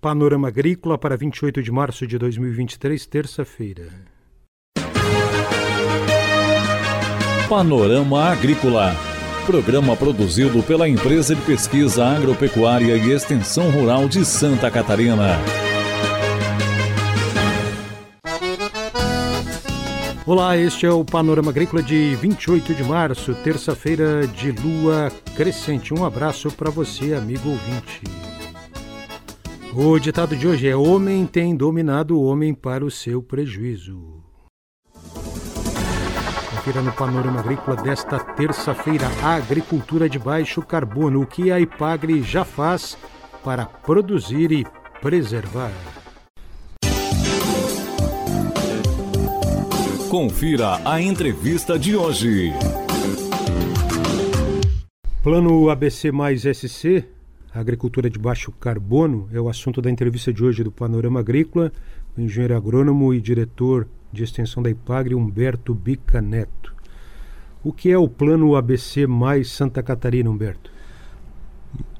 Panorama Agrícola para 28 de março de 2023, terça-feira. Panorama Agrícola. Programa produzido pela Empresa de Pesquisa Agropecuária e Extensão Rural de Santa Catarina. Olá, este é o Panorama Agrícola de 28 de março, terça-feira de lua crescente. Um abraço para você, amigo ouvinte. O ditado de hoje é: Homem tem dominado o homem para o seu prejuízo. Confira no Panorama Agrícola desta terça-feira a agricultura de baixo carbono, o que a Ipagre já faz para produzir e preservar. Confira a entrevista de hoje. Plano ABC mais SC agricultura de baixo carbono é o assunto da entrevista de hoje do Panorama Agrícola, o engenheiro agrônomo e diretor de extensão da IPAGRE, Humberto Bica Neto. O que é o Plano ABC mais Santa Catarina, Humberto?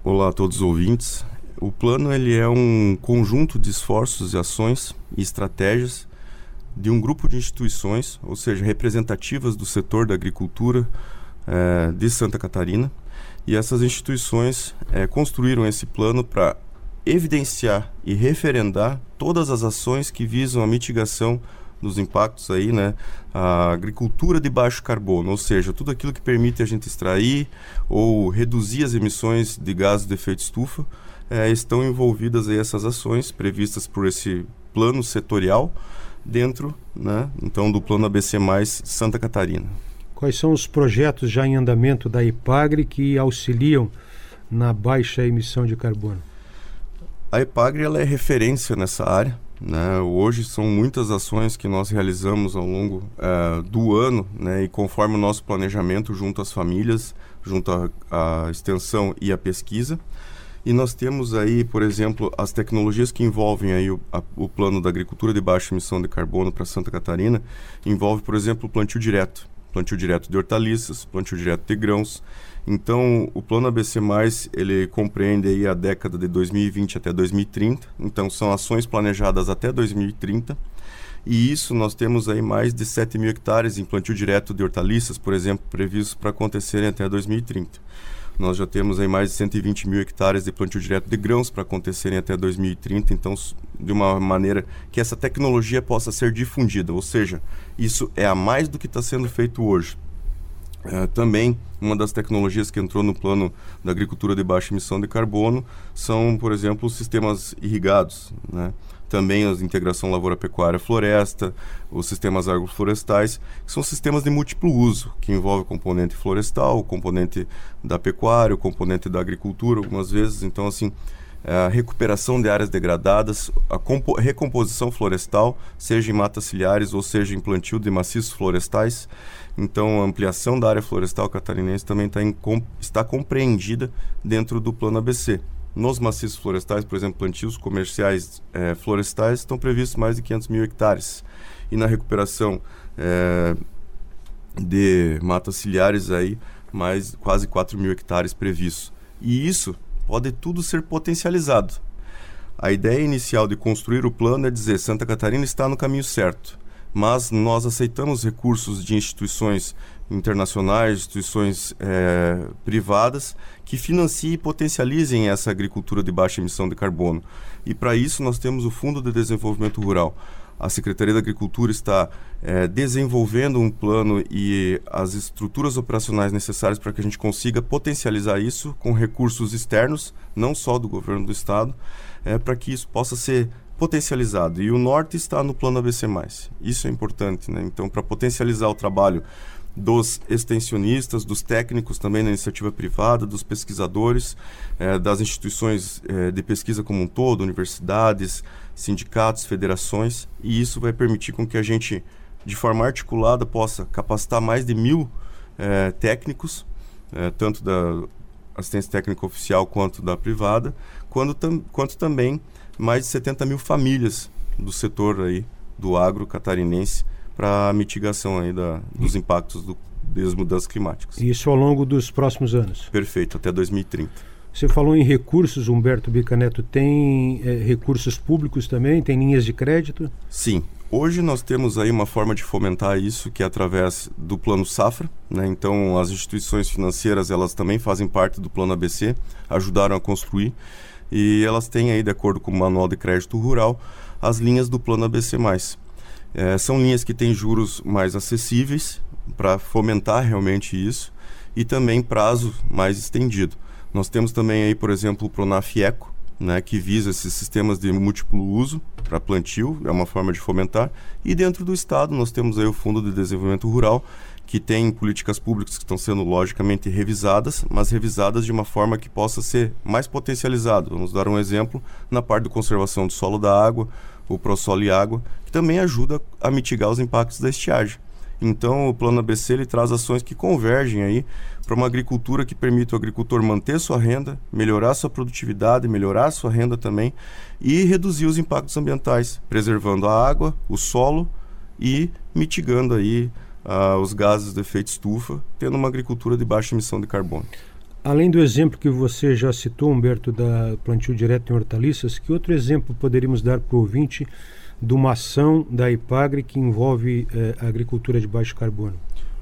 Olá a todos os ouvintes. O plano ele é um conjunto de esforços e ações e estratégias de um grupo de instituições, ou seja, representativas do setor da agricultura eh, de Santa Catarina, e essas instituições é, construíram esse plano para evidenciar e referendar todas as ações que visam a mitigação dos impactos aí, né? A agricultura de baixo carbono, ou seja, tudo aquilo que permite a gente extrair ou reduzir as emissões de gases de efeito estufa, é, estão envolvidas aí essas ações previstas por esse plano setorial dentro, né? Então, do plano ABC mais Santa Catarina. Quais são os projetos já em andamento da IPAGRE que auxiliam na baixa emissão de carbono? A IPAGRE ela é referência nessa área. Né? Hoje são muitas ações que nós realizamos ao longo uh, do ano né? e conforme o nosso planejamento junto às famílias, junto à extensão e à pesquisa. E nós temos aí, por exemplo, as tecnologias que envolvem aí o, a, o plano da agricultura de baixa emissão de carbono para Santa Catarina, envolve, por exemplo, o plantio direto plantio direto de hortaliças, plantio direto de grãos. Então, o plano ABC+, ele compreende aí a década de 2020 até 2030. Então, são ações planejadas até 2030. E isso nós temos aí mais de 7 mil hectares em plantio direto de hortaliças, por exemplo, previstos para acontecerem até 2030. Nós já temos aí mais de 120 mil hectares de plantio direto de grãos para acontecerem até 2030, então de uma maneira que essa tecnologia possa ser difundida, ou seja, isso é a mais do que está sendo feito hoje. É, também uma das tecnologias que entrou no plano da agricultura de baixa emissão de carbono são, por exemplo, os sistemas irrigados. Né? Também a integração lavoura-pecuária-floresta, os sistemas agroflorestais, que são sistemas de múltiplo uso, que envolve o componente florestal, o componente da pecuária, o componente da agricultura, algumas vezes. Então, assim, a recuperação de áreas degradadas, a recomposição florestal, seja em matas ciliares ou seja em plantio de maciços florestais. Então, a ampliação da área florestal catarinense também tá em, está compreendida dentro do Plano ABC. Nos maciços florestais, por exemplo, plantios comerciais é, florestais, estão previstos mais de 500 mil hectares. E na recuperação é, de matas ciliares, aí, mais quase 4 mil hectares previstos. E isso pode tudo ser potencializado. A ideia inicial de construir o plano é dizer Santa Catarina está no caminho certo, mas nós aceitamos recursos de instituições internacionais, instituições é, privadas que financiem e potencializem essa agricultura de baixa emissão de carbono. E para isso nós temos o Fundo de Desenvolvimento Rural. A Secretaria da Agricultura está é, desenvolvendo um plano e as estruturas operacionais necessárias para que a gente consiga potencializar isso com recursos externos, não só do governo do estado, é, para que isso possa ser potencializado. E o norte está no plano ABC+. Isso é importante, né? Então, para potencializar o trabalho dos extensionistas, dos técnicos também na iniciativa privada, dos pesquisadores, eh, das instituições eh, de pesquisa como um todo, universidades, sindicatos, federações, e isso vai permitir com que a gente, de forma articulada, possa capacitar mais de mil eh, técnicos, tanto da assistência técnica oficial quanto da privada, quanto, tam, quanto também mais de 70 mil famílias do setor aí do agro catarinense para a mitigação aí da, dos impactos do, das mudanças climáticas. Isso ao longo dos próximos anos? Perfeito, até 2030. Você falou em recursos, Humberto Bicaneto. Tem é, recursos públicos também? Tem linhas de crédito? Sim. Hoje nós temos aí uma forma de fomentar isso que é através do Plano Safra, né? Então as instituições financeiras elas também fazem parte do Plano ABC, ajudaram a construir e elas têm aí de acordo com o Manual de Crédito Rural as linhas do Plano ABC+. É, são linhas que têm juros mais acessíveis para fomentar realmente isso e também prazo mais estendido. Nós temos também aí, por exemplo, o Pronaf Eco, né, que visa esses sistemas de múltiplo uso para plantio, é uma forma de fomentar. E dentro do Estado nós temos aí o Fundo de Desenvolvimento Rural, que tem políticas públicas que estão sendo logicamente revisadas, mas revisadas de uma forma que possa ser mais potencializado. Vamos dar um exemplo na parte de conservação do solo da água, o ProSolo e Água, que também ajuda a mitigar os impactos da estiagem. Então, o Plano ABC ele traz ações que convergem aí para uma agricultura que permite o agricultor manter sua renda, melhorar sua produtividade, melhorar sua renda também e reduzir os impactos ambientais, preservando a água, o solo e mitigando aí uh, os gases de efeito estufa, tendo uma agricultura de baixa emissão de carbono. Além do exemplo que você já citou, Humberto, da plantio direto em hortaliças, que outro exemplo poderíamos dar para o ouvinte de uma ação da IPAGRE que envolve eh, a agricultura de baixo carbono?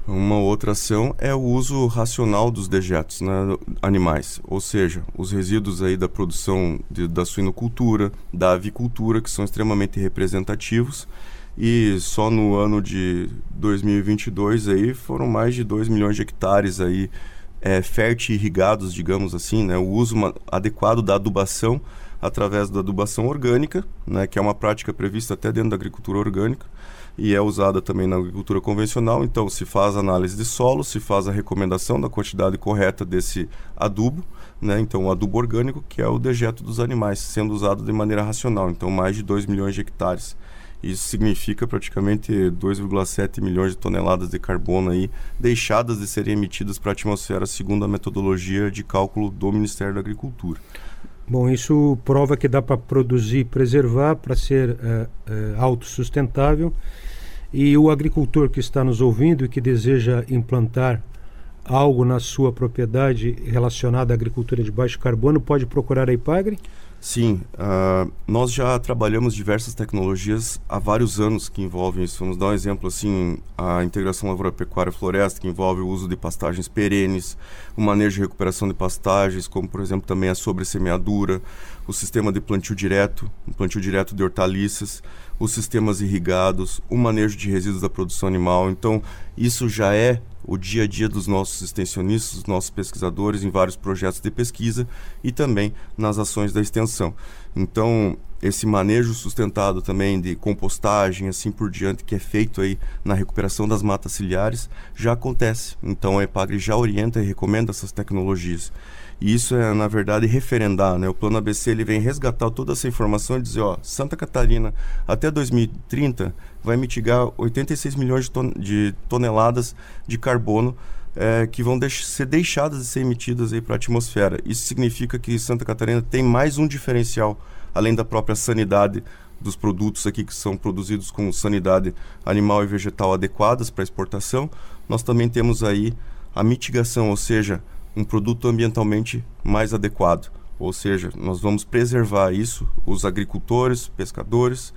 Uma outra ação é o uso racional dos dejetos né, animais, ou seja, os resíduos aí da produção de, da suinocultura, da avicultura, que são extremamente representativos. E só no ano de 2022 aí foram mais de 2 milhões de hectares aí é, fértil irrigados, digamos assim, né, o uso adequado da adubação através da adubação orgânica, né, que é uma prática prevista até dentro da agricultura orgânica e é usada também na agricultura convencional. Então, se faz análise de solo, se faz a recomendação da quantidade correta desse adubo, né? Então, o adubo orgânico, que é o dejeto dos animais, sendo usado de maneira racional. Então, mais de 2 milhões de hectares. Isso significa praticamente 2,7 milhões de toneladas de carbono aí deixadas de serem emitidas para a atmosfera segundo a metodologia de cálculo do Ministério da Agricultura. Bom, isso prova que dá para produzir preservar para ser uh, uh, autossustentável. E o agricultor que está nos ouvindo e que deseja implantar algo na sua propriedade relacionado à agricultura de baixo carbono pode procurar a IPAGRE? Sim, uh, nós já trabalhamos diversas tecnologias há vários anos que envolvem isso. Vamos dar um exemplo assim, a integração lavoura-pecuária-floresta, que envolve o uso de pastagens perenes, o manejo de recuperação de pastagens, como por exemplo também a sobressemeadura, o sistema de plantio direto, o plantio direto de hortaliças, os sistemas irrigados, o manejo de resíduos da produção animal. Então, isso já é o dia a dia dos nossos extensionistas, dos nossos pesquisadores em vários projetos de pesquisa e também nas ações da extensão. Então, esse manejo sustentado também de compostagem, assim por diante, que é feito aí na recuperação das matas ciliares, já acontece. Então, a EPAGRE já orienta e recomenda essas tecnologias. E isso é, na verdade, referendar. Né? O Plano ABC ele vem resgatar toda essa informação e dizer, ó, Santa Catarina, até 2030, vai mitigar 86 milhões de, ton de toneladas de carbono é, que vão deix ser deixadas de ser emitidas para a atmosfera. Isso significa que Santa Catarina tem mais um diferencial, além da própria sanidade dos produtos aqui que são produzidos com sanidade animal e vegetal adequadas para exportação. Nós também temos aí a mitigação, ou seja, um produto ambientalmente mais adequado. Ou seja, nós vamos preservar isso, os agricultores, pescadores,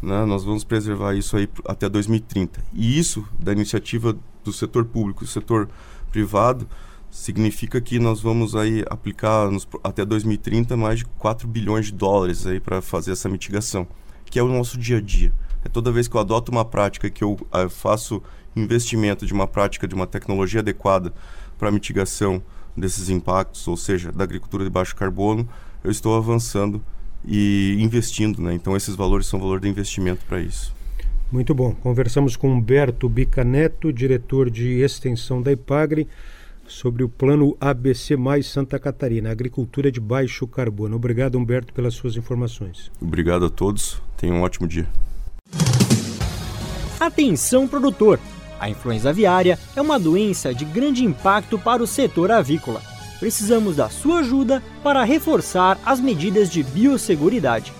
né, nós vamos preservar isso aí até 2030. E isso, da iniciativa do setor público e setor privado, significa que nós vamos aí aplicar nos, até 2030 mais de 4 bilhões de dólares aí para fazer essa mitigação, que é o nosso dia a dia. É toda vez que eu adoto uma prática que eu, eu faço investimento de uma prática de uma tecnologia adequada para mitigação desses impactos, ou seja, da agricultura de baixo carbono, eu estou avançando e investindo, né? Então esses valores são valor de investimento para isso. Muito bom. Conversamos com Humberto Bicaneto, diretor de extensão da IPAGRE, sobre o plano ABC mais Santa Catarina, agricultura de baixo carbono. Obrigado, Humberto, pelas suas informações. Obrigado a todos. Tenham um ótimo dia. Atenção, produtor! A influenza aviária é uma doença de grande impacto para o setor avícola. Precisamos da sua ajuda para reforçar as medidas de biosseguridade.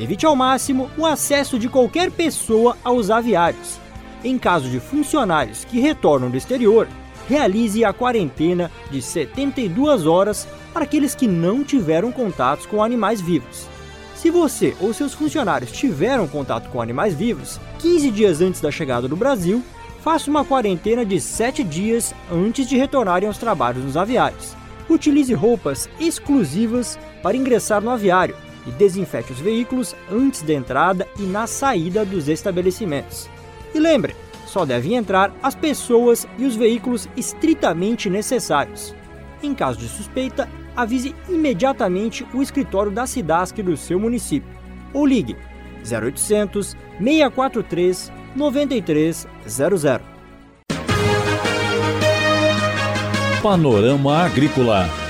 Evite ao máximo o acesso de qualquer pessoa aos aviários. Em caso de funcionários que retornam do exterior, realize a quarentena de 72 horas para aqueles que não tiveram contatos com animais vivos. Se você ou seus funcionários tiveram contato com animais vivos, 15 dias antes da chegada do Brasil, faça uma quarentena de 7 dias antes de retornarem aos trabalhos nos aviários. Utilize roupas exclusivas para ingressar no aviário e desinfete os veículos antes da entrada e na saída dos estabelecimentos. E lembre, só devem entrar as pessoas e os veículos estritamente necessários. Em caso de suspeita, avise imediatamente o escritório da Cidasc do seu município ou ligue 0800 643 9300. Panorama Agrícola.